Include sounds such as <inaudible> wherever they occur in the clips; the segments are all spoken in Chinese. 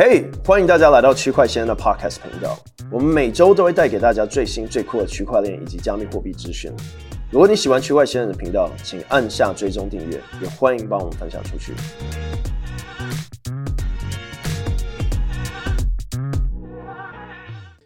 嘿，欢迎大家来到区块先生的 Podcast 频道。我们每周都会带给大家最新最酷的区块链以及加密货币资讯。如果你喜欢区块先生的频道，请按下追踪订阅，也欢迎帮我们分享出去。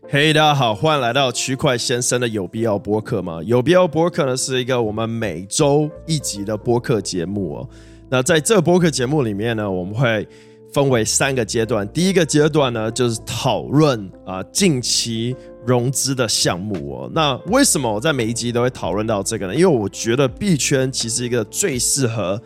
嘿大家好，欢迎来到区块先生的有必要播客吗？有必要播客呢是一个我们每周一集的播客节目哦。那在这个播客节目里面呢，我们会分为三个阶段。第一个阶段呢，就是讨论啊近期融资的项目哦。那为什么我在每一集都会讨论到这个呢？因为我觉得币圈其实一个最适合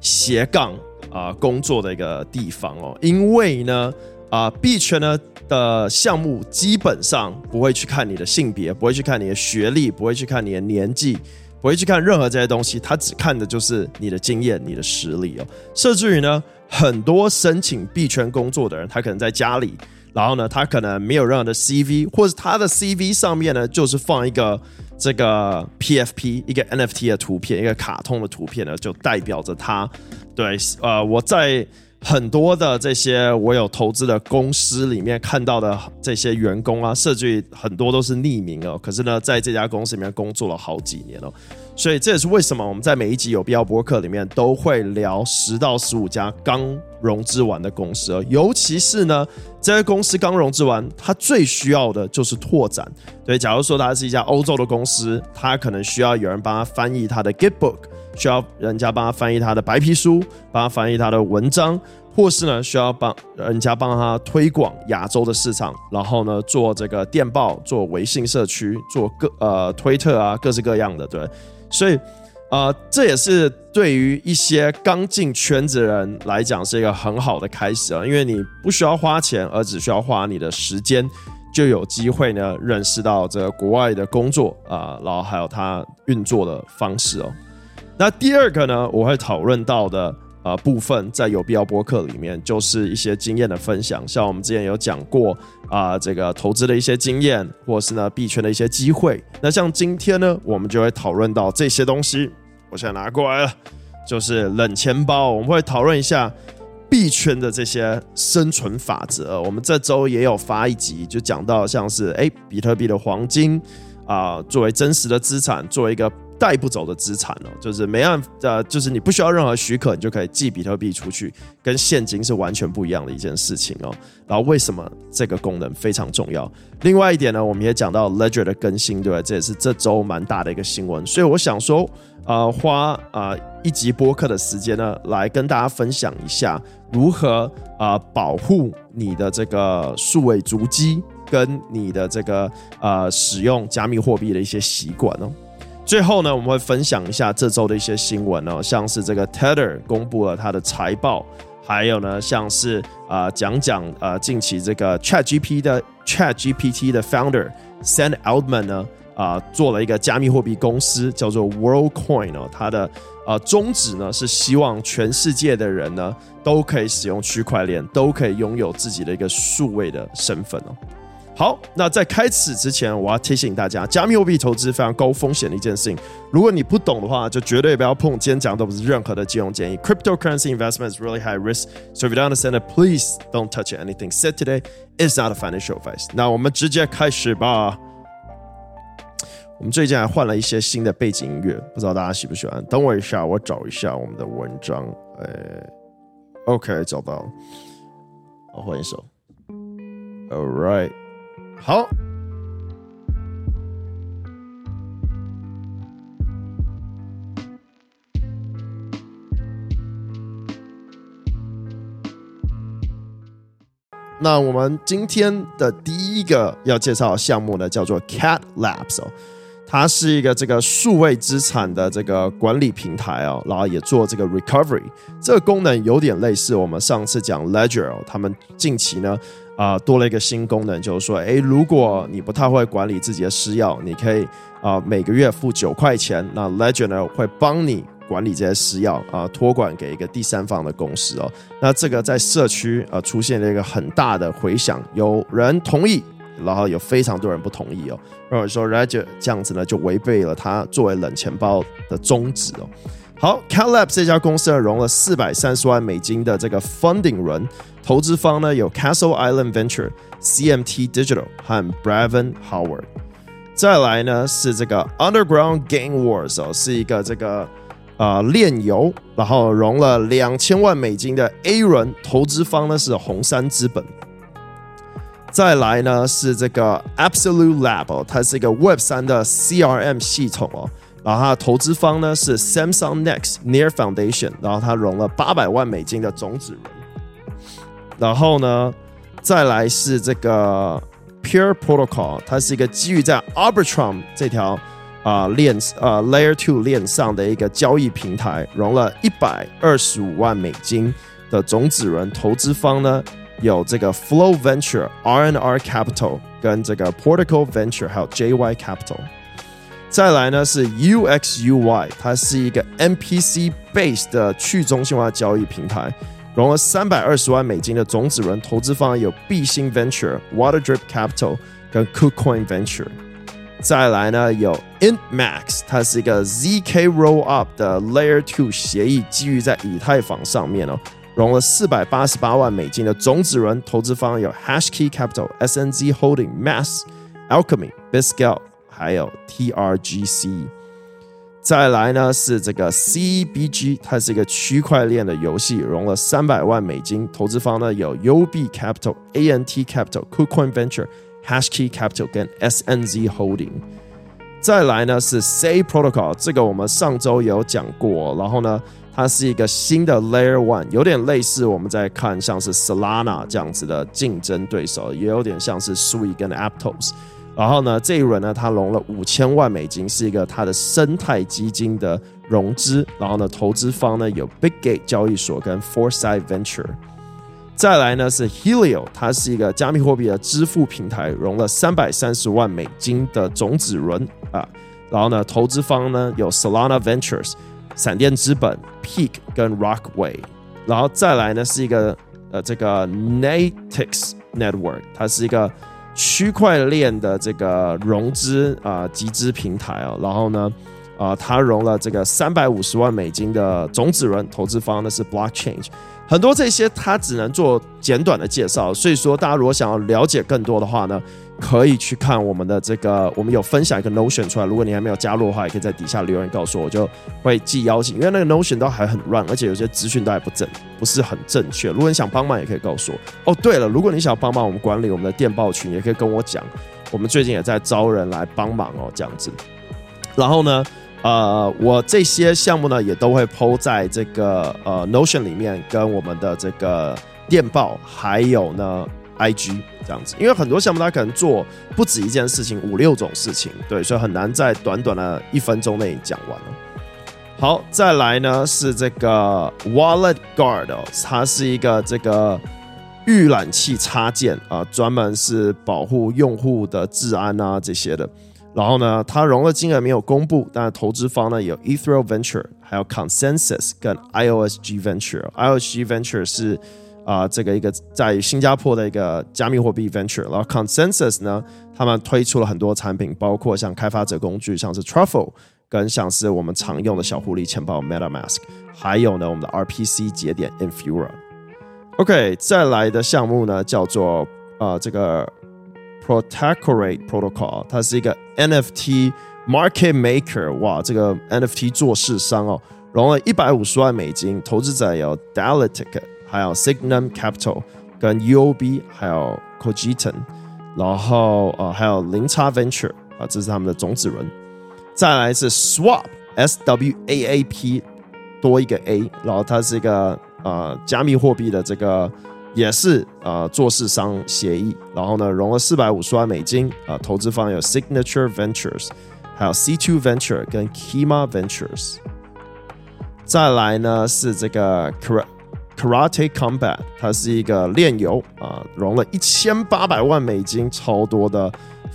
斜杠啊工作的一个地方哦。因为呢，啊币圈呢。的项目基本上不会去看你的性别，不会去看你的学历，不会去看你的年纪，不会去看任何这些东西，他只看的就是你的经验、你的实力哦。甚至于呢，很多申请币圈工作的人，他可能在家里，然后呢，他可能没有任何的 CV，或者他的 CV 上面呢，就是放一个这个 PFP 一个 NFT 的图片，一个卡通的图片呢，就代表着他对呃我在。很多的这些我有投资的公司里面看到的这些员工啊，甚至很多都是匿名哦。可是呢，在这家公司里面工作了好几年哦，所以这也是为什么我们在每一集有必要播客里面都会聊十到十五家刚融资完的公司。尤其是呢，这些公司刚融资完，它最需要的就是拓展。对，假如说它是一家欧洲的公司，它可能需要有人帮他翻译他的 Gitbook。需要人家帮他翻译他的白皮书，帮他翻译他的文章，或是呢需要帮人家帮他推广亚洲的市场，然后呢做这个电报、做微信社区、做各呃推特啊，各式各样的，对，所以呃这也是对于一些刚进圈子的人来讲是一个很好的开始啊，因为你不需要花钱，而只需要花你的时间，就有机会呢认识到这个国外的工作啊，然后还有它运作的方式哦。那第二个呢，我会讨论到的呃部分，在有必要播客里面，就是一些经验的分享，像我们之前有讲过啊、这个投资的一些经验，或是呢币圈的一些机会。那像今天呢，我们就会讨论到这些东西。我现在拿过来了，就是冷钱包，我们会讨论一下币圈的这些生存法则。我们这周也有发一集，就讲到像是哎，比特币的黄金啊、作为真实的资产，作为一个。带不走的资产哦，就是没按，呃，就是你不需要任何许可，你就可以寄比特币出去，跟现金是完全不一样的一件事情哦。然后为什么这个功能非常重要？另外一点呢，我们也讲到 Ledger 的更新，对吧？这也是这周蛮大的一个新闻。所以我想说，呃，花啊、一集播客的时间呢，来跟大家分享一下如何啊、保护你的这个数位足迹，跟你的这个呃使用加密货币的一些习惯哦。最后呢，我们会分享一下这周的一些新闻哦，像是这个 Tether 公布了它的财报，还有呢，像是啊讲讲呃近期这个 ChatGPT 的 ChatGPT 的 founder Sam Altman 呢啊、做了一个加密货币公司叫做 WorldCoin 哦，它的呃宗旨呢是希望全世界的人呢都可以使用区块链，都可以拥有自己的一个数位的身份哦。好，那在开始之前，我要提醒大家，加密货币投资非常高风险的一件事情。如果你不懂的话，就绝对不要碰。今天讲的都不是任何的金融建议。Cryptocurrency investment is really high risk, so if you don't understand it, please don't touch anything said today. is not a financial advice. 那我们直接开始吧。我们最近还换了一些新的背景音乐，不知道大家喜不喜欢？等我一下，我找一下我们的文章。哎，OK，找到了。好，换一首。All right. 好，那我们今天的第一个要介绍的项目呢，叫做 Cat Labs 哦，它是一个这个数位资产的这个管理平台哦，然后也做这个 Recovery，这个功能有点类似我们上次讲 Ledger 哦，他们近期呢。啊、多了一个新功能，就是说，诶，如果你不太会管理自己的私钥，你可以啊、每个月付九块钱，那 Ledger 呢会帮你管理这些私钥啊，托管给一个第三方的公司哦。那这个在社区啊、出现了一个很大的回响，有人同意，然后有非常多人不同意哦。或者说 Ledger 这样子呢，就违背了它作为冷钱包的宗旨哦。好 Calab 这家公司呢，融了四百三十万美金的这个 funding 轮，投资方呢有 Castle Island Venture、CMT Digital 和 Braven Howard。再来呢是这个 Underground Game Wars 哦，是一个这个呃炼油，然后融了两千万美金的 A 轮，投资方呢是红杉资本。再来呢是这个 Absolute Lab 哦，它是一个 Web 三的 CRM 系统哦。然后它的投资方呢是 Samsung Next Near Foundation，然后它融了八百万美金的种子轮。然后呢，再来是这个 Pure Protocol，它是一个基于在 Arbitrum 这条啊、链啊、呃、Layer Two 链上的一个交易平台，融了一百二十五万美金的种子轮。投资方呢有这个 Flow Venture、RNR Capital 跟这个 Portico Venture，还有 JY Capital。再来呢是 UXUY，它是一个 MPC base 的去中心化交易平台，融了三百二十万美金的种子轮，投资方有必星 Venture、Waterdrip Capital 跟 KuCoin Venture。再来呢有 Inmax，它是一个 ZK Rollup 的 Layer Two 协议，基于在以太坊上面哦，融了四百八十八万美金的种子轮，投资方有 Hashkey Capital、SNZ Holding、Mass、Alchemy、Biscale。还有 TRGC，再来呢是这个 CBG，它是一个区块链的游戏，融了三百万美金，投资方呢有 UB Capital、ANT Capital、KuCoin Venture、Hashkey Capital 跟 SNZ Holding。再来呢是 SA Protocol，这个我们上周有讲过，然后呢它是一个新的 Layer One，有点类似我们在看像是 Solana 这样子的竞争对手，也有点像是 Sui 跟 Aptos。然后呢，这一轮呢，它融了五千万美金，是一个它的生态基金的融资。然后呢，投资方呢有 Big Gate 交易所跟 Foresight Venture。再来呢是 Helio，它是一个加密货币的支付平台，融了三百三十万美金的种子轮啊。然后呢，投资方呢有 Solana Ventures、闪电资本、Peak 跟 Rockway。然后再来呢是一个呃这个 Natix Network，它是一个。区块链的这个融资啊、集资平台啊，然后呢，啊、呃，它融了这个三百五十万美金的种子轮，投资方呢是 Blockchain。很多这些它只能做简短的介绍，所以说大家如果想要了解更多的话呢，可以去看我们的这个，我们有分享一个 Notion 出来。如果你还没有加入的话，也可以在底下留言告诉我，我就会寄邀请。因为那个 Notion 都还很乱，而且有些资讯都还不正，不是很正确。如果你想帮忙，也可以告诉我。哦，对了，如果你想帮忙我们管理我们的电报群，也可以跟我讲。我们最近也在招人来帮忙哦，这样子。然后呢，呃，我这些项目呢也都会 po 在这个呃 Notion 里面，跟我们的这个电报，还有呢。IG 这样子，因为很多项目它可能做不止一件事情，五六种事情，对，所以很难在短短的一分钟内讲完了。好，再来呢是这个 Wallet Guard，哦，它是一个这个预览器插件啊，专门是保护用户的治安啊这些的。然后呢，它融的金额没有公布，但是投资方呢有 Ethereum Venture，还有 Consensus 跟 IOSG Venture。IOSG Venture 是。啊、这个一个在新加坡的一个加密货币 venture，然后 Consensus 呢，他们推出了很多产品，包括像开发者工具，像是 Truffle，跟像是我们常用的小狐狸钱包 MetaMask，还有呢我们的 RPC 节点 Infura。OK，再来的项目呢叫做呃这个 Protectorate Protocol，它是一个 NFT Market Maker，哇，这个 NFT 做市商哦，融了一百五十万美金，投资者有 Dialectic。还有 Signum Capital 跟 UOB，还有 Cogiton，然后呃还有零差 Venture 啊、这是他们的种子轮。再来是 Swap S W A A P 多一个 A，然后它是一个呃加密货币的这个也是呃做市商协议，然后呢融了四百五十万美金啊、呃，投资方有 Signature Ventures，还有 C2 Venture 跟 Kima Ventures。再来呢是这个。Karate Combat，它是一个炼油啊，融了一千八百万美金，超多的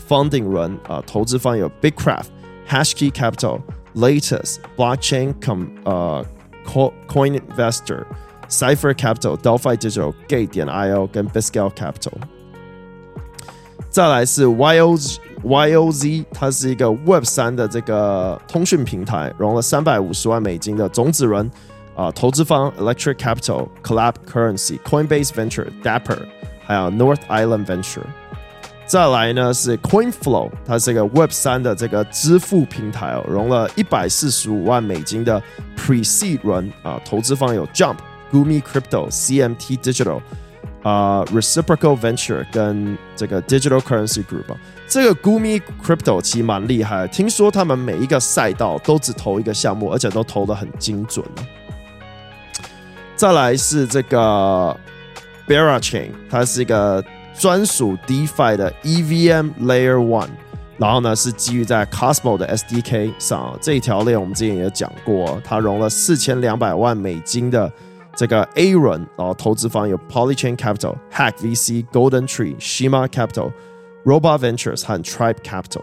funding 轮啊，投资方有 Bigcraft、Hashkey Capital、Latest、Blockchain Com 呃 Coin Investor、Cipher Capital、Delphi Digital、Gate 点 IO 跟 b i s c a l Capital。再来是 YOZ YOZ，它是一个 Web 三的这个通讯平台，融了三百五十万美金的种子轮啊、投资方 Electric Capital、Collab Currency、Coinbase Venture、Dapper，还有 North Island Venture。再来呢是 CoinFlow，它是一个 Web 三的这个支付平台哦，融了一百四十五万美金的 Pre-Seed 轮啊、投资方有 Jump、Gumi Crypto、CMT Digital。啊、Reciprocal Venture 跟这个 Digital Currency Group，这个 Gumi Crypto 其实蛮厉害，听说他们每一个赛道都只投一个项目，而且都投得很精准。再来是这个 Berachain，它是一个专属 DeFi 的 EVM Layer One，然后呢是基于在 Cosmo 的 SDK 上，这一条链我们之前也讲过，它融了四千两百万美金的。这个 A 轮，然后投资方有 Polychain Capital、Hack VC、Golden Tree、Shima Capital、Robot Ventures 和 Tribe Capital。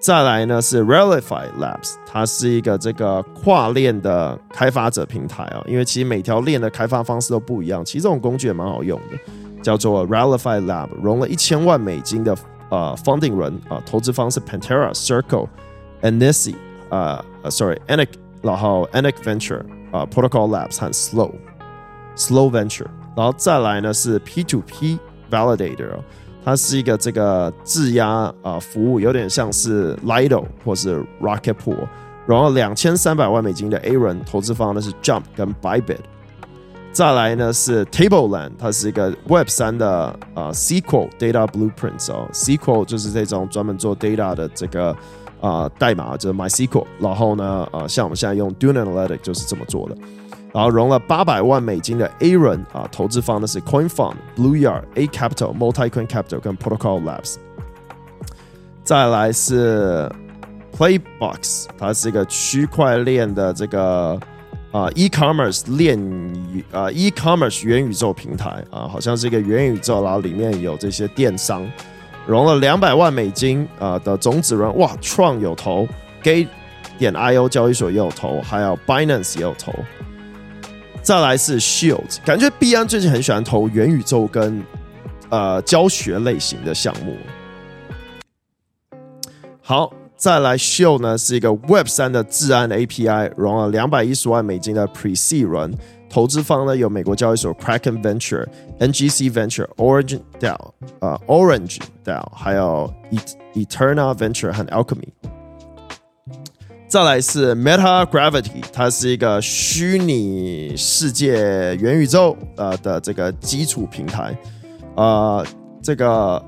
再来呢是 Relify Labs，它是一个这个跨链的开发者平台啊、因为其实每条链的开发方式都不一样，其实这种工具也蛮好用的，叫做 Relify Lab，融了一千万美金的呃 funding 轮啊，投资方是 Pantera、Circle、Anisi 啊，sorry，Anic，然后 Anic Venture。啊、，Protocol Labs 和 Slow Slow Venture，然后再来呢是 P2P Validator，它是一个这个质押啊、服务，有点像是 Lido 或是 Rocket Pool，然后两千三百万美金的 A 轮，投资方呢是 Jump 跟 Bybit，再来呢是 Tableland，它是一个 Web 三的啊、SQL Data Blueprints 哦，SQL 就是这种专门做 data 的这个。啊、代码就是 MySQL，然后呢，呃，像我们现在用 Dune Analytics 就是这么做的，然后融了八百万美金的 A 轮啊、投资方呢是 CoinFund、Blue Yard、A Capital、MultiCoin Capital 跟 Protocol Labs。再来是 Playbox，它是一个区块链的这个啊、E-commerce 链啊、E-commerce 元宇宙平台啊、好像是一个元宇宙，然后里面有这些电商。融了两百万美金啊、呃、的种子轮，哇创有投，Gate 点 IO 交易所也有投，还有 Binance 也有投。再来是 Shield，感觉币安最近很喜欢投元宇宙跟呃教学类型的项目。好，再来 Shield 呢是一个 Web 三的治安 API，融了两百一十万美金的 Pre-Seed 轮。投资方呢有美国交易所 Kraken Venture、NGC Venture、Orange DAO 啊、Orange DAO，还有 Eternal Venture 和 Alchemy。再来是 Meta Gravity，它是一个虚拟世界元宇宙呃的这个基础平台，呃，这个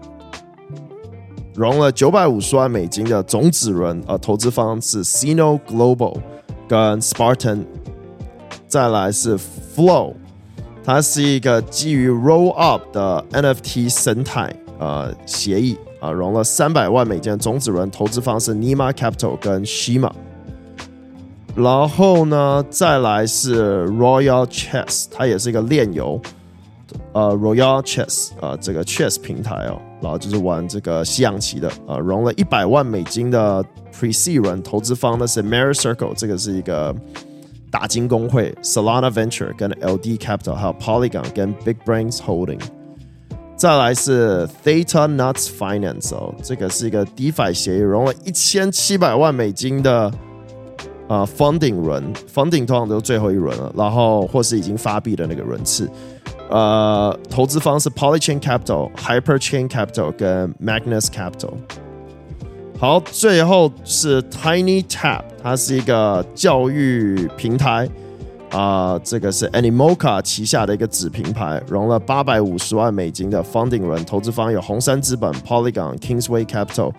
融了九百五十万美金的种子轮，呃，投资方是 Sino Global 跟 Spartan。再来是 Flow，它是一个基于 Roll Up 的 NFT 生态呃协议啊、融了三百万美金的种子轮，投资方是 Nima Capital 跟 Shima。然后呢，再来是 Royal Chess，它也是一个链游，呃，Royal Chess 啊、呃，这个 Chess 平台哦，然后就是玩这个西洋棋的啊、呃，融了一百万美金的 Pre-Seed 轮，投资方呢是 Mary Circle，这个是一个。打金工会、Solana Venture 跟 LD Capital，还有 Polygon 跟 Big Brains Holding。再来是 Theta Nuts Finance 哦，这个是一个 DeFi 协议，融了一千七百万美金的、呃、Funding 轮，Funding 通常都是最后一轮了，然后或是已经发币的那个轮次。呃，投资方是 Polychain Capital、Hyperchain Capital 跟 Magnus Capital。好，最后是 TinyTap，它是一个教育平台啊、这个是 Animoca 旗下的一个子品牌，融了八百五十万美金的 funding 轮，投资方有红杉资本、Polygon、Kingsway Capital、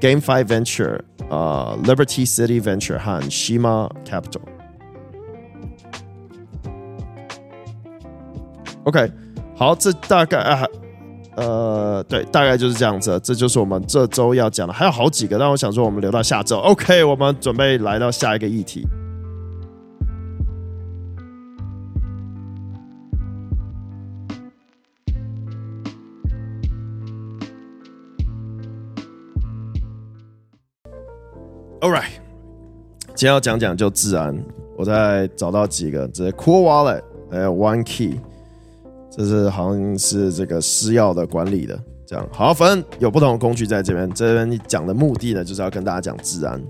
GameFi Venture、呃、Liberty City Venture 和 Shima Capital。OK，好，这大概啊。呃，对，大概就是这样子。这就是我们这周要讲的，还有好几个，但我想说，我们留到下周。OK，我们准备来到下一个议题。All right，今天要讲讲就自然，我再找到几个，这是 Cool Wallet，还有 One Key。这是好像是这个私钥的管理的，这样好，反正有不同的工具在这边。这边讲的目的呢，就是要跟大家讲治安。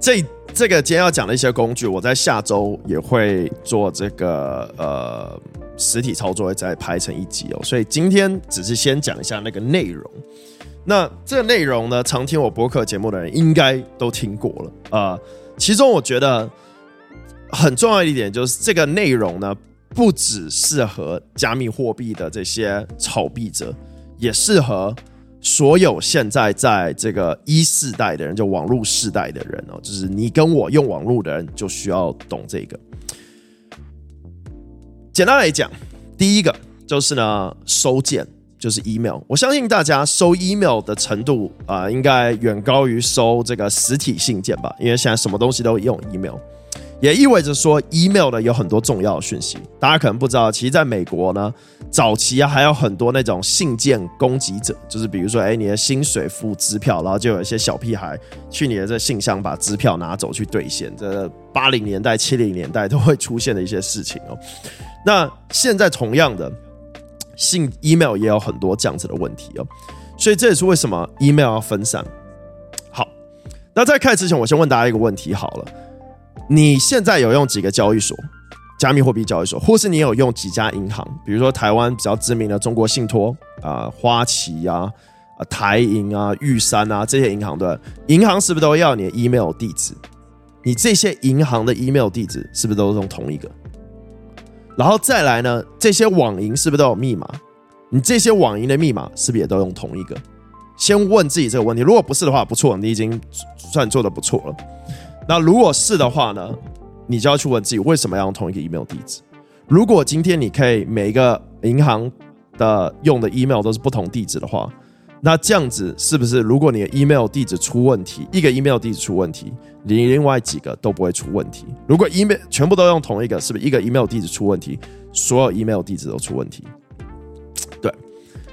这这个今天要讲的一些工具，我在下周也会做这个呃实体操作，再拍成一集哦。所以今天只是先讲一下那个内容。那这个内容呢，常听我播客节目的人应该都听过了啊、呃。其中我觉得很重要一点就是这个内容呢。不只适合加密货币的这些炒币者，也适合所有现在在这个一世代的人，就网络世代的人哦，就是你跟我用网络的人，就需要懂这个。简单来讲，第一个就是呢，收件就是 email。我相信大家收 email 的程度啊、应该远高于收这个实体信件吧，因为现在什么东西都用 email。也意味着说，email 呢有很多重要的讯息。大家可能不知道，其实在美国呢，早期啊还有很多那种信件攻击者，就是比如说，哎，你的薪水付支票，然后就有一些小屁孩去你的这信箱把支票拿走去兑现。这八零年代、七零年代都会出现的一些事情哦。那现在同样的，信 email 也有很多这样子的问题哦。所以这也是为什么 email 要分散。好，那在开始之前，我先问大家一个问题好了。你现在有用几个交易所，加密货币交易所，或是你有用几家银行？比如说台湾比较知名的中国信托啊、花旗啊、啊台银啊、玉山啊这些银行，对，银行是不是都要你的 email 地址？你这些银行的 email 地址是不是都是用同一个？然后再来呢，这些网银是不是都有密码？你这些网银的密码是不是也都用同一个？先问自己这个问题，如果不是的话，不错，你已经算做得不错了。那如果是的话呢，你就要去问自己为什么要用同一个 email 地址。如果今天你可以每一个银行的用的 email 都是不同地址的话，那这样子是不是如果你的 email 地址出问题，一个 email 地址出问题，你另外几个都不会出问题？如果 email 全部都用同一个，是不是一个 email 地址出问题，所有 email 地址都出问题？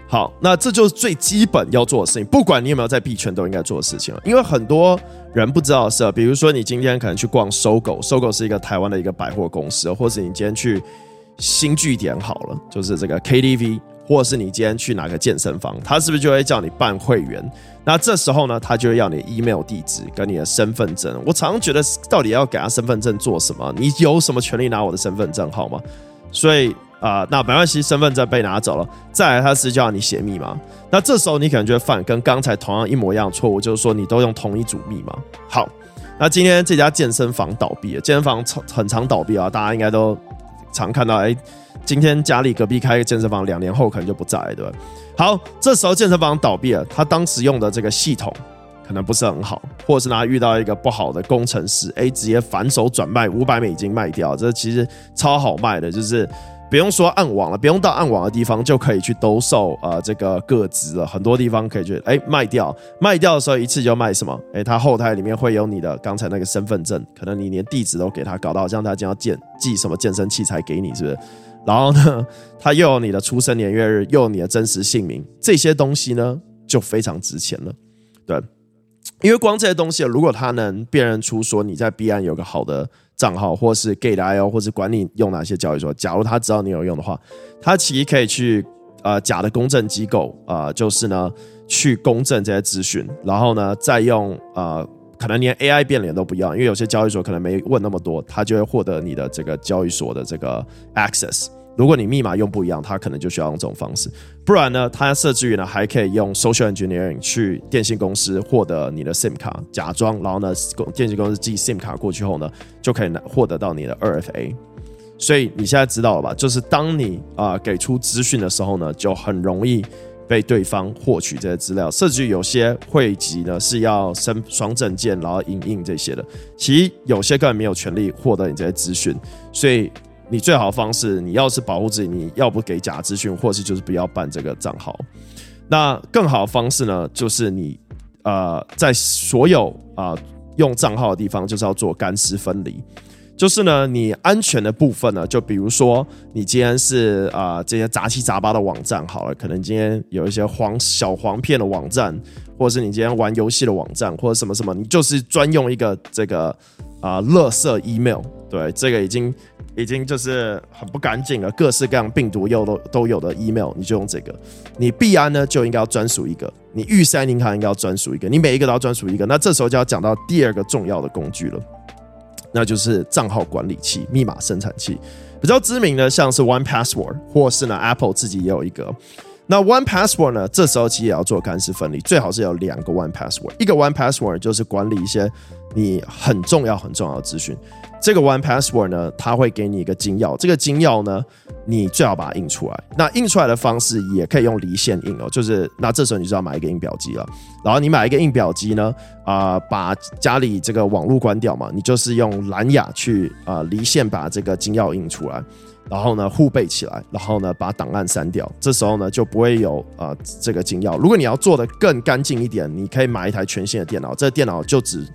好，那这就是最基本要做的事情，不管你有没有在币圈都应该做的事情了。因为很多人不知道的是，比如说你今天可能去逛搜狗，搜狗是一个台湾的一个百货公司，或者你今天去新据点好了，就是这个 KTV，或者是你今天去哪个健身房，他是不是就会叫你办会员？那这时候呢，他就会要你 email 地址跟你的身份证。我常常觉得，到底要给他身份证做什么？你有什么权利拿我的身份证号吗？所以。啊、那没关系，身份证被拿走了，再来他是叫你写密码，那这时候你可能就会犯跟刚才同样一模一样的错误，就是说你都用同一组密码。好，那今天这家健身房倒闭了，健身房很常倒闭啊，大家应该都常看到，哎、今天家里隔壁开一个健身房，两年后可能就不在，对吧？好，这时候健身房倒闭了，他当时用的这个系统可能不是很好，或者是他遇到一个不好的工程师，哎、直接反手转卖五百美金卖掉，这其实超好卖的，就是。不用说暗网了，不用到暗网的地方就可以去兜售啊、这个个资了。很多地方可以去哎卖掉，卖掉的时候一次就卖什么？哎，他后台里面会有你的刚才那个身份证，可能你连地址都给他搞到，这样他就要建寄什么健身器材给你，是不是？然后呢，他又有你的出生年月日，又有你的真实姓名，这些东西呢就非常值钱了，对。因为光这些东西，如果他能辨认出说你在彼岸有个好的账号，或是 Gate.io，或是管你用哪些交易所，假如他知道你有用的话，他其实可以去呃假的公证机构啊、呃，就是呢去公证这些资讯，然后呢再用呃可能连 AI 变脸都不要，因为有些交易所可能没问那么多，他就会获得你的这个交易所的这个 access。如果你密码用不一样，他可能就需要用这种方式。不然呢，他设置于呢还可以用 social engineering 去电信公司获得你的 SIM 卡，假装，然后呢，电信公司寄 SIM 卡过去后呢，就可以获得到你的 2FA。所以你现在知道了吧？就是当你啊、给出资讯的时候呢，就很容易被对方获取这些资料。甚至有些汇集呢是要申双证件，然后影印这些的。其实有些根本没有权利获得你这些资讯，所以。你最好的方式，你要是保护自己，你要不给假资讯，或是就是不要办这个账号。那更好的方式呢，就是你呃，在所有啊、用账号的地方，就是要做干湿分离。就是呢，你安全的部分呢，就比如说你今天是啊、这些杂七杂八的网站好了，可能今天有一些黄小黄片的网站，或者是你今天玩游戏的网站，或者什么什么，你就是专用一个这个。啊，垃圾 email，对，这个已经已经就是很不干净了，各式各样病毒又都都有的 email，你就用这个。你币安呢就应该要专属一个，你玉山银行应该要专属一个，你每一个都要专属一个。那这时候就要讲到第二个重要的工具了，那就是账号管理器、密码生产器。比较知名的像是 One Password，或是呢 Apple 自己也有一个。那 One Password 呢，这时候其实也要做干湿分离，最好是有两个 One Password，一个 One Password 就是管理一些你很重要很重要的资讯。这个 One Password 呢，它会给你一个金钥，这个金钥呢，你最好把它印出来。那印出来的方式也可以用离线印哦，就是那这时候你就要买一个印表机了。然后你买一个印表机呢，啊、把家里这个网络关掉嘛，你就是用蓝牙去啊、离线把这个金钥印出来，然后呢互背起来，然后呢把档案删掉。这时候呢就不会有啊、呃、这个警要。如果你要做的更干净一点，你可以买一台全新的电脑，这个电脑就只。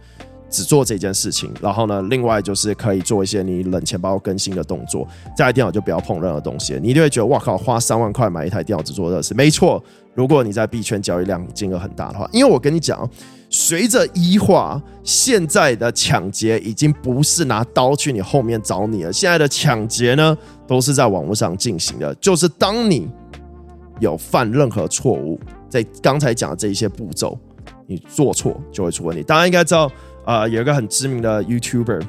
只做这件事情，然后呢，另外就是可以做一些你冷钱包更新的动作。这台电脑就不要碰任何东西，你一定会觉得哇靠，花三万块买一台电脑只做这事。没错，如果你在币圈交易量金额很大的话，因为我跟你讲，随着 E 化，现在的抢劫已经不是拿刀去你后面找你了，现在的抢劫呢都是在网络上进行的。就是当你有犯任何错误，在刚才讲的这一些步骤，你做错就会出问题。大家应该知道。呃，有一个很知名的 YouTuber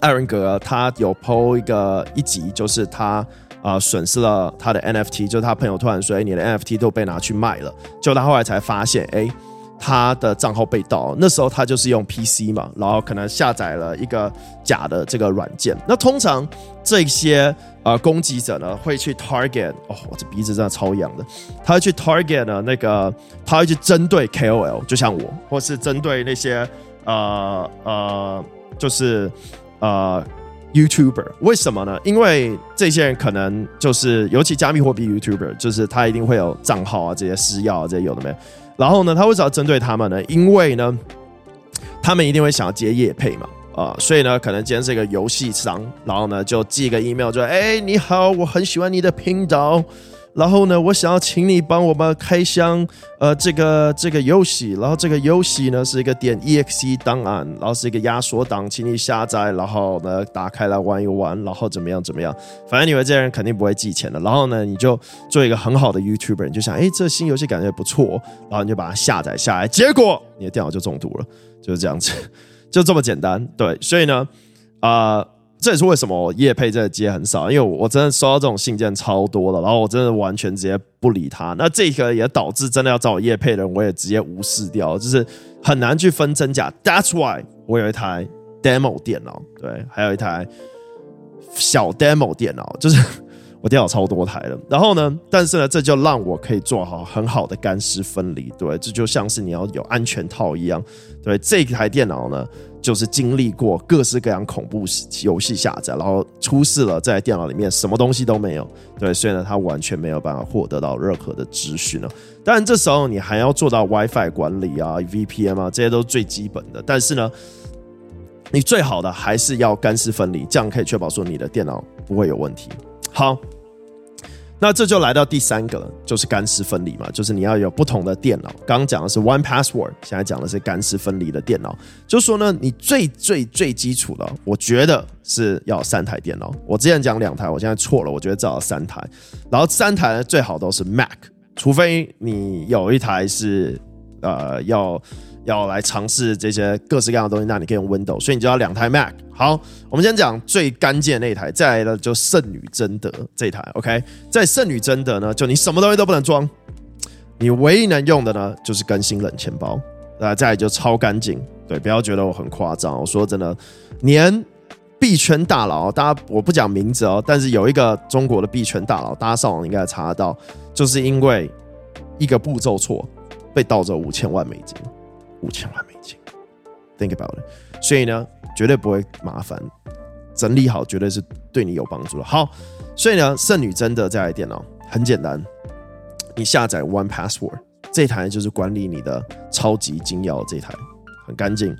艾伦格，他有 PO 一个一集，就是他啊损失了他的 NFT，就是他朋友突然说，哎，你的 NFT 都被拿去卖了，就他后来才发现，哎，他的账号被盗。那时候他就是用 PC 嘛，然后可能下载了一个假的这个软件。那通常这些呃攻击者呢，会去 target，哦，我这鼻子真的超痒的，他会去 target 呢那个，他会去针对 KOL，就像我，或是针对那些。呃呃，就是呃，YouTuber，为什么呢？因为这些人可能就是，尤其加密货币 YouTuber，就是他一定会有账号啊，这些私钥啊，这些有的没。然后呢，他为什么要针对他们呢？因为呢，他们一定会想要接业配嘛，啊、所以呢，可能今天是一个游戏商，然后呢，就寄一个 email，就哎，你好，我很喜欢你的频道。然后呢，我想要请你帮我们开箱，呃，这个这个游戏。然后这个游戏呢是一个点 exe 档案，然后是一个压缩档，请你下载，然后呢打开来玩一玩，然后怎么样怎么样。反正你们这些人肯定不会寄钱的。然后呢，你就做一个很好的 YouTuber，你就想，哎，这新游戏感觉不错，然后你就把它下载下来，结果你的电脑就中毒了，就是这样子，<laughs> 就这么简单。对，所以呢，啊、这也是为什么我业配这个接很少，因为我真的收到这种信件超多的，然后我真的完全直接不理他。那这个也导致真的要找我业配的人，我也直接无视掉，就是很难去分真假。That's why 我有一台 demo 电脑，对，还有一台小 demo 电脑，就是我电脑超多台了。然后呢，但是呢，这就让我可以做好很好的干湿分离，对，这就像是你要有安全套一样。对，这台电脑呢。就是经历过各式各样恐怖游戏下载，然后出事了，在电脑里面什么东西都没有，对，所以呢，它完全没有办法获得到任何的资讯了。当然，这时候你还要做到 WiFi 管理啊、VPN 啊，这些都是最基本的。但是呢，你最好的还是要干湿分离，这样可以确保说你的电脑不会有问题。好。那这就来到第三个，就是干湿分离嘛，就是你要有不同的电脑。刚刚讲的是 One Password，现在讲的是干湿分离的电脑。就说呢，你最最最基础的，我觉得是要三台电脑。我之前讲两台，我现在错了，我觉得至少三台。然后三台呢，最好都是 Mac，除非你有一台是呃要。要来尝试这些各式各样的东西，那你可以用 Windows，所以你就要两台 Mac。好，我们先讲最干净的那一台，再来呢就圣女贞德这台。OK，在圣女贞德呢，就你什么东西都不能装，你唯一能用的呢就是更新冷钱包。那再来就超干净，对，不要觉得我很夸张。我说真的，连币圈大佬，大家我不讲名字哦，但是有一个中国的币圈大佬，大家上网应该查得到，就是因为一个步骤错，被盗走五千万美金。五千万美金，think about it。所以呢，绝对不会麻烦，整理好绝对是对你有帮助的。好，所以呢，圣女贞德这台电脑很简单，你下载 One Password 这台就是管理你的超级金钥这台，很干净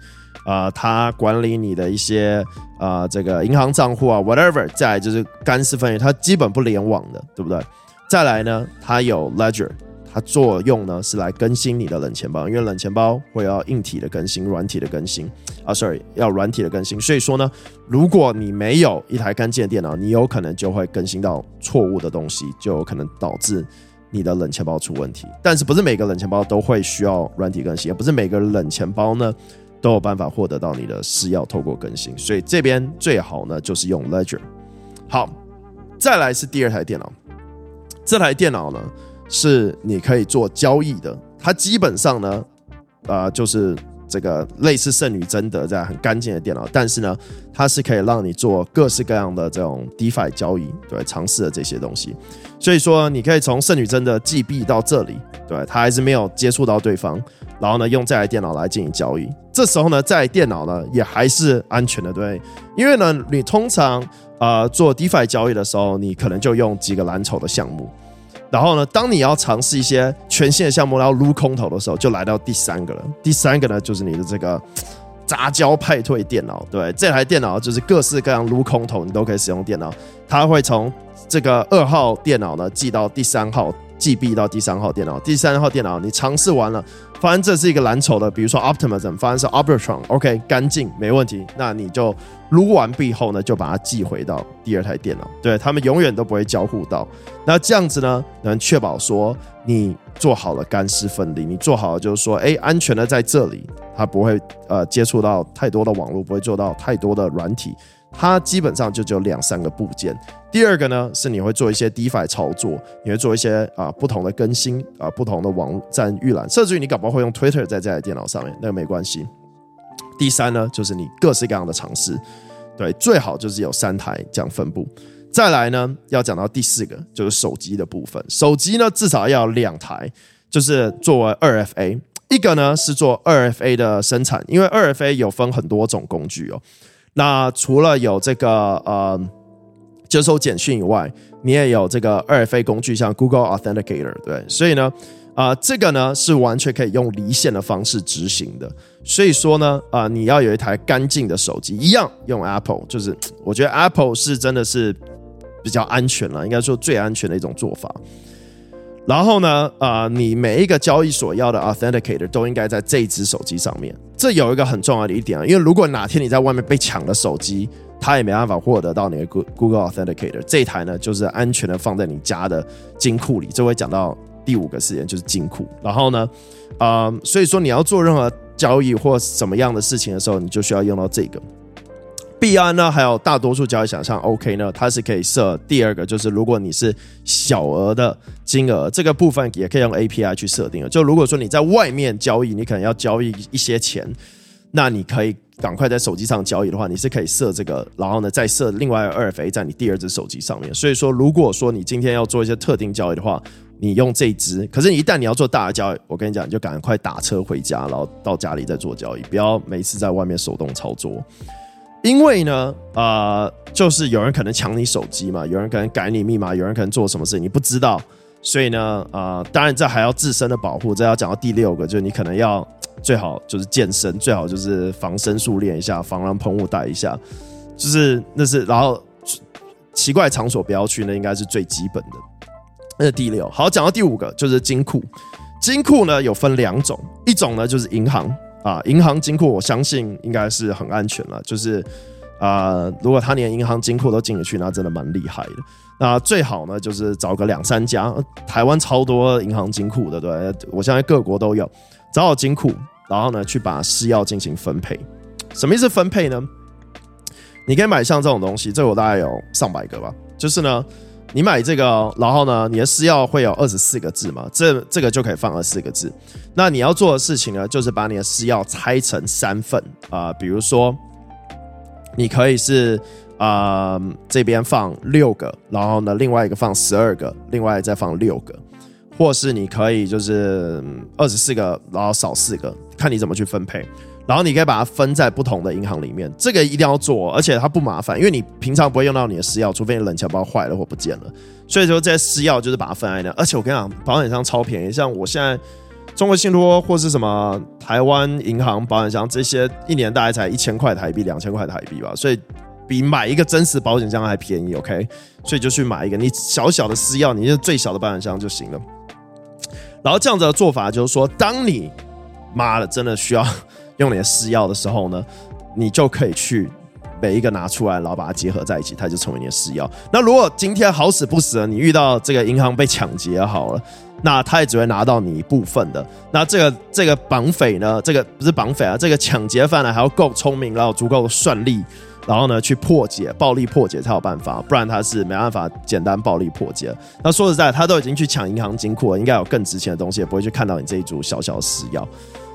啊。它管理你的一些啊、这个银行账户啊，whatever。再就是干湿分离，它基本不联网的，对不对？再来呢，它有 Ledger。它作用呢是来更新你的冷钱包，因为冷钱包会要硬体的更新、软体的更新啊，sorry，要软体的更新。所以说呢，如果你没有一台干净的电脑，你有可能就会更新到错误的东西，就有可能导致你的冷钱包出问题。但是不是每个冷钱包都会需要软体更新，也不是每个冷钱包呢都有办法获得到你的私钥透过更新。所以这边最好呢就是用 Ledger。好，再来是第二台电脑，这台电脑呢。是你可以做交易的，它基本上呢，呃，就是这个类似圣女贞德这样很干净的电脑，但是呢，它是可以让你做各式各样的这种 DeFi 交易，对，尝试的这些东西。所以说，你可以从圣女贞德 GB 到这里，对，它还是没有接触到对方，然后呢，用这台电脑来进行交易。这时候呢，这台电脑呢也还是安全的，对，因为呢，你通常呃做 DeFi 交易的时候，你可能就用几个蓝筹的项目。然后呢，当你要尝试一些全新的项目，然后撸空头的时候，就来到第三个了。第三个呢，就是你的这个 <tsk> 杂交派对电脑。对，这台电脑就是各式各样撸空头，你都可以使用电脑。它会从这个二号电脑呢寄到第三号，寄币到第三号电脑。第三号电脑你尝试完了。发现这是一个蓝筹的，比如说 Optimism，发现是 Arbitrum，OK，干净没问题，那你就撸完毕后呢，就把它寄回到第二台电脑，对，他们永远都不会交互到。那这样子呢，能确保说你做好了干湿分离，你做好了就是说，哎，安全的在这里，它不会呃接触到太多的网络，不会做到太多的软体。它基本上就只有两三个部件。第二个呢，是你会做一些 DeFi 操作，你会做一些啊、不同的更新啊、不同的网站预览，甚至于你搞不好会用 Twitter 在这台电脑上面，那个没关系。第三呢，就是你各式各样的尝试，对，最好就是有三台这样分布。再来呢，要讲到第四个，就是手机的部分。手机呢，至少要两台，就是作为二 FA，一个呢是做二 FA 的生产，因为二 FA 有分很多种工具哦。那除了有这个呃接收简讯以外，你也有这个二 f 工具，像 Google Authenticator，对，所以呢，啊、这个呢是完全可以用离线的方式执行的。所以说呢，啊、你要有一台干净的手机，一样用 Apple，就是我觉得 Apple 是真的是比较安全了，应该说最安全的一种做法。然后呢，啊、呃，你每一个交易所要的 authenticator 都应该在这一支手机上面。这有一个很重要的一点啊，因为如果哪天你在外面被抢了手机，它也没办法获得到你的 Google authenticator。这台呢，就是安全的放在你家的金库里。这会讲到第五个事件，就是金库。然后呢，啊、所以说你要做任何交易或什么样的事情的时候，你就需要用到这个。币安呢，还有大多数交易想象 OK 呢，它是可以设第二个，就是如果你是小额的金额，这个部分也可以用 API 去设定的。就如果说你在外面交易，你可能要交易一些钱，那你可以赶快在手机上交易的话，你是可以设这个，然后呢再设另外二 FA 在你第二只手机上面。所以说，如果说你今天要做一些特定交易的话，你用这只，可是你一旦你要做大的交易，我跟你讲，你就赶快打车回家，然后到家里再做交易，不要每次在外面手动操作。因为呢，呃，就是有人可能抢你手机嘛，有人可能改你密码，有人可能做什么事你不知道，所以呢，呃，当然这还要自身的保护，这要讲到第六个，就是你可能要最好就是健身，最好就是防身术练一下，防狼喷雾带一下，就是那是然后奇怪场所不要去，那应该是最基本的。那是第六，好，讲到第五个就是金库，金库呢有分两种，一种呢就是银行。啊，银行金库我相信应该是很安全了。就是啊、如果他连银行金库都进得去，那真的蛮厉害的。那最好呢，就是找个两三家，台湾超多银行金库的，对，我相信各国都有。找好金库，然后呢，去把私钥进行分配。什么意思分配呢？你可以买像这种东西，这我大概有上百个吧。就是呢。你买这个，然后呢，你的私钥会有二十四个字嘛？这这个就可以放二十四个字。那你要做的事情呢，就是把你的私钥拆成三份啊、比如说，你可以是啊、这边放六个，然后呢另外一个放十二个，另外再放六个，或是你可以就是二十四个，然后少四个，看你怎么去分配。然后你可以把它分在不同的银行里面，这个一定要做，而且它不麻烦，因为你平常不会用到你的私钥，除非你冷钱包坏了或不见了。所以说这些私钥就是把它分在那，而且我跟你讲，保险箱超便宜，像我现在中国信托或是什么台湾银行保险箱这些，一年大概才一千块台币、两千块台币吧，所以比买一个真实保险箱还便宜。OK，所以就去买一个你小小的私钥，你就最小的保险箱就行了。然后这样子的做法就是说，当你妈的真的需要用你的私钥的时候呢，你就可以去每一个拿出来，然后把它结合在一起，它就成为你的私钥。那如果今天好死不死的你遇到这个银行被抢劫好了，那他也只会拿到你一部分的。那这个这个绑匪呢，这个不是绑匪啊，这个抢劫犯呢还要够聪明，然后足够的算力。然后呢，去破解，暴力破解才有办法，不然他是没办法简单暴力破解。那说实在，他都已经去抢银行金库了，应该有更值钱的东西，也不会去看到你这一组小小的私钥。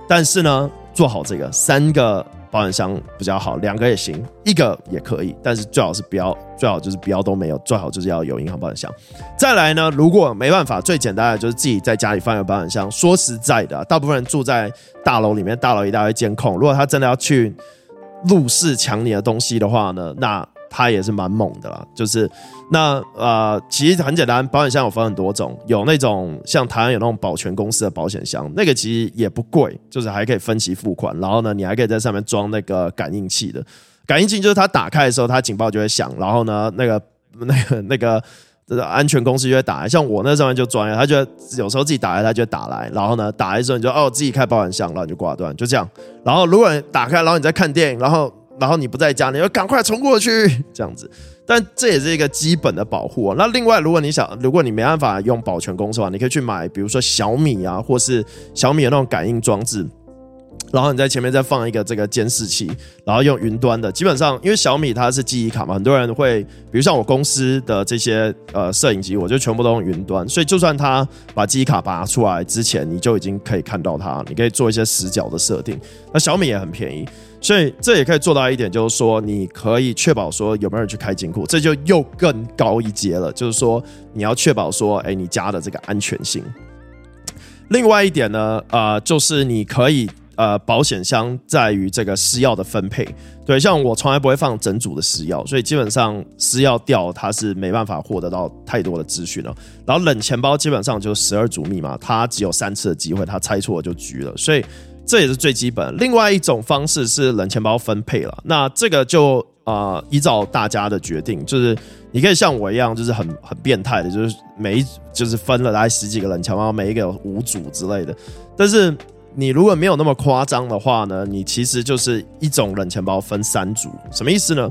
但是呢，做好这个三个保险箱比较好，两个也行，一个也可以，但是最好是不要，最好就是不要都没有，最好就是要有银行保险箱。再来呢，如果没办法，最简单的就是自己在家里放一个保险箱。说实在的，大部分人住在大楼里面，大楼一大堆监控，如果他真的要去。入室抢你的东西的话呢，那他也是蛮猛的啦。就是那呃，其实很简单，保险箱有分很多种，有那种像台湾有那种保全公司的保险箱，那个其实也不贵，就是还可以分期付款。然后呢，你还可以在上面装那个感应器的，感应器就是它打开的时候，它警报就会响。然后呢，那个那个 <laughs> 那个。这个安全公司就会打来，像我那上面就专业，他就有时候自己打来，他就打来，然后呢，打来之后你就哦自己开保险箱，然后你就挂断，就这样。然后如果你打开，然后你在看电影，然后然后你不在家，你要赶快冲过去 <laughs> 这样子。但这也是一个基本的保护啊。那另外，如果你想，如果你没办法用保全公司的话，你可以去买，比如说小米啊，或是小米的那种感应装置。然后你在前面再放一个这个监视器，然后用云端的，基本上因为小米它是记忆卡嘛，很多人会，比如像我公司的这些呃摄影机，我就全部都用云端，所以就算他把记忆卡拔出来之前，你就已经可以看到它，你可以做一些死角的设定。那小米也很便宜，所以这也可以做到一点，就是说你可以确保说有没有人去开金库，这就又更高一阶了，就是说你要确保说，哎，你家的这个安全性。另外一点呢，呃，就是你可以。呃，保险箱在于这个私钥的分配，对，像我从来不会放整组的私钥，所以基本上私钥掉它是没办法获得到太多的资讯了。然后冷钱包基本上就十二组密码，它只有三次的机会，它猜错了就局了，所以这也是最基本。另外一种方式是冷钱包分配了，那这个就呃依照大家的决定，就是你可以像我一样，就是很很变态的，就是每一就是分了大概十几个冷钱包，每一个有五组之类的，但是。你如果没有那么夸张的话呢，你其实就是一种冷钱包分三组，什么意思呢？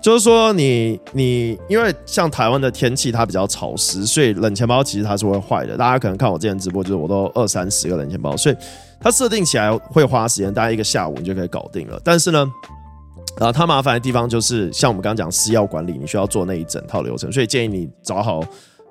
就是说你你因为像台湾的天气它比较潮湿，所以冷钱包其实它是会坏的。大家可能看我之前直播，就是我都二三十个冷钱包，所以它设定起来会花时间，大概一个下午你就可以搞定了。但是呢，啊，它麻烦的地方就是像我们刚刚讲私钥管理，你需要做那一整套流程，所以建议你找好。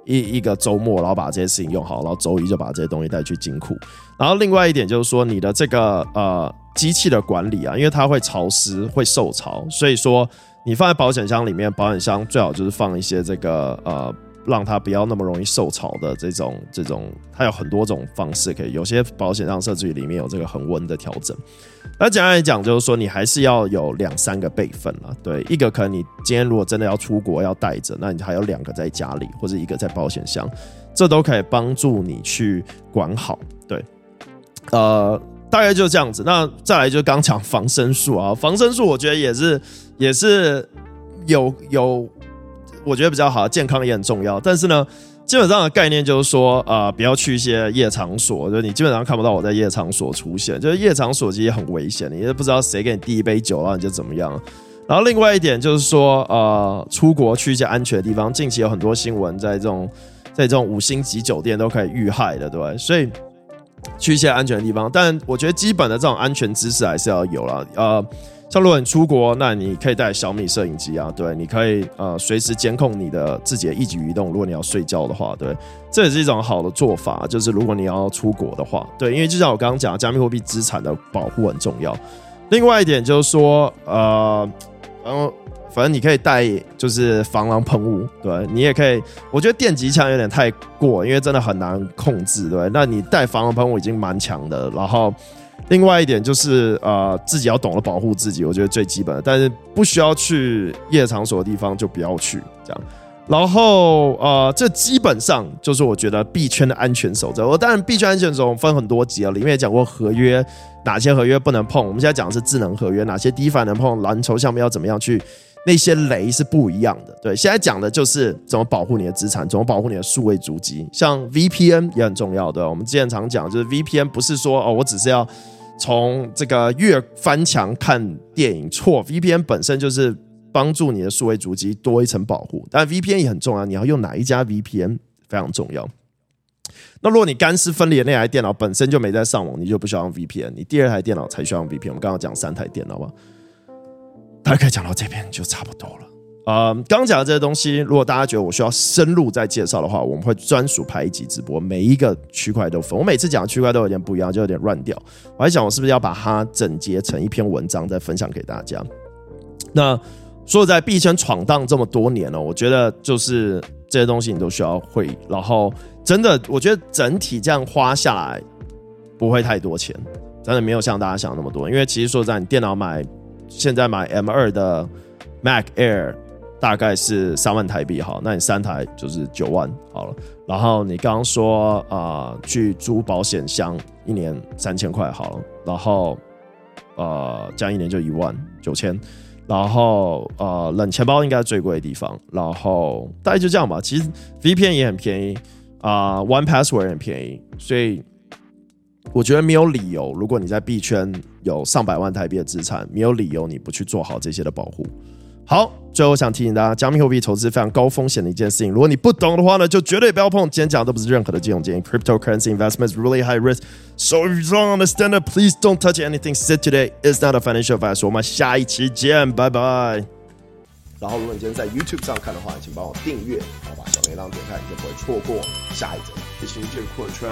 一一个周末，然后把这些事情用好，然后周一就把这些东西带去金库。然后另外一点就是说，你的这个呃机器的管理啊，因为它会潮湿、会受潮，所以说你放在保险箱里面，保险箱最好就是放一些这个呃。让它不要那么容易受潮的这种这种，它有很多种方式可以。有些保险箱设置里面有这个恒温的调整。那简单来讲，就是说你还是要有两三个备份啊。对，一个可能你今天如果真的要出国要带着，那你还有两个在家里或者一个在保险箱，这都可以帮助你去管好。对，呃，大概就是这样子。那再来就刚讲防身术啊，防身术我觉得也是也是有有。我觉得比较好，健康也很重要。但是呢，基本上的概念就是说，呃，不要去一些夜场所，就是你基本上看不到我在夜场所出现。就是夜场所其实很危险，你也不知道谁给你递一杯酒，然后你就怎么样。然后另外一点就是说，呃，出国去一些安全的地方。近期有很多新闻，在这种在这种五星级酒店都可以遇害的，对？所以去一些安全的地方。但我觉得基本的这种安全知识还是要有了，呃。像如果你出国，那你可以带小米摄影机啊，对，你可以呃随时监控你的自己的一举一动。如果你要睡觉的话，对，这也是一种好的做法。就是如果你要出国的话，对，因为就像我刚刚讲，加密货币资产的保护很重要。另外一点就是说，呃，然后反正你可以带就是防狼喷雾，对，你也可以。我觉得电击枪有点太过，因为真的很难控制，对。那你带防狼喷雾已经蛮强的，然后。另外一点就是，呃，自己要懂得保护自己，我觉得最基本的。但是不需要去夜场所的地方就不要去，这样。然后，呃，这基本上就是我觉得币圈的安全守则。我当然币圈安全守则分很多集啊，里面也讲过合约，哪些合约不能碰。我们现在讲的是智能合约，哪些 DeFi 能碰，蓝筹项目要怎么样去那些雷是不一样的。对，现在讲的就是怎么保护你的资产，怎么保护你的数位足迹。像 VPN 也很重要，对？我们之前常讲，就是 VPN 不是说哦，我只是要从这个越翻墙看电影，错，VPN 本身就是帮助你的数位主机多一层保护。但 VPN 也很重要，你要用哪一家 VPN 非常重要。那如果你干湿分离的那台电脑本身就没在上网，你就不需要用 VPN，你第二台电脑才需要用 VPN。我们刚刚讲三台电脑吧。大概讲到这边就差不多了。呃，刚讲的这些东西，如果大家觉得我需要深入再介绍的话，我们会专属拍一集直播，每一个区块都分。我每次讲的区块都有点不一样，就有点乱掉。我还想，我是不是要把它整结成一篇文章再分享给大家？那说在币圈闯荡这么多年了，我觉得就是这些东西你都需要会。然后真的，我觉得整体这样花下来不会太多钱，真的没有像大家想那么多。因为其实说在你电脑买。现在买 M 二的 Mac Air 大概是三万台币，哈，那你三台就是九万好了。然后你刚刚说啊、去租保险箱一年三千块好了，然后呃，这样一年就一万九千。然后呃，冷钱包应该最贵的地方。然后大概就这样吧。其实 VPN 也很便宜啊、，One Password 也很便宜，所以。我觉得没有理由，如果你在币圈有上百万台币的资产，没有理由你不去做好这些的保护。好，最后想提醒大家，加密货币投资非常高风险的一件事情。如果你不懂的话呢，就绝对不要碰。今天讲的都不是任何的金融建议。Cryptocurrency investments really high risk, so if you don't understand it, please don't touch anything said today. It's not a financial advice. 我们下一期见，拜拜。然后，如果你今天在 YouTube 上看的话，请帮我订阅，然后把小铃铛点开，你就不会错过下一集。谢谢你这个扩传。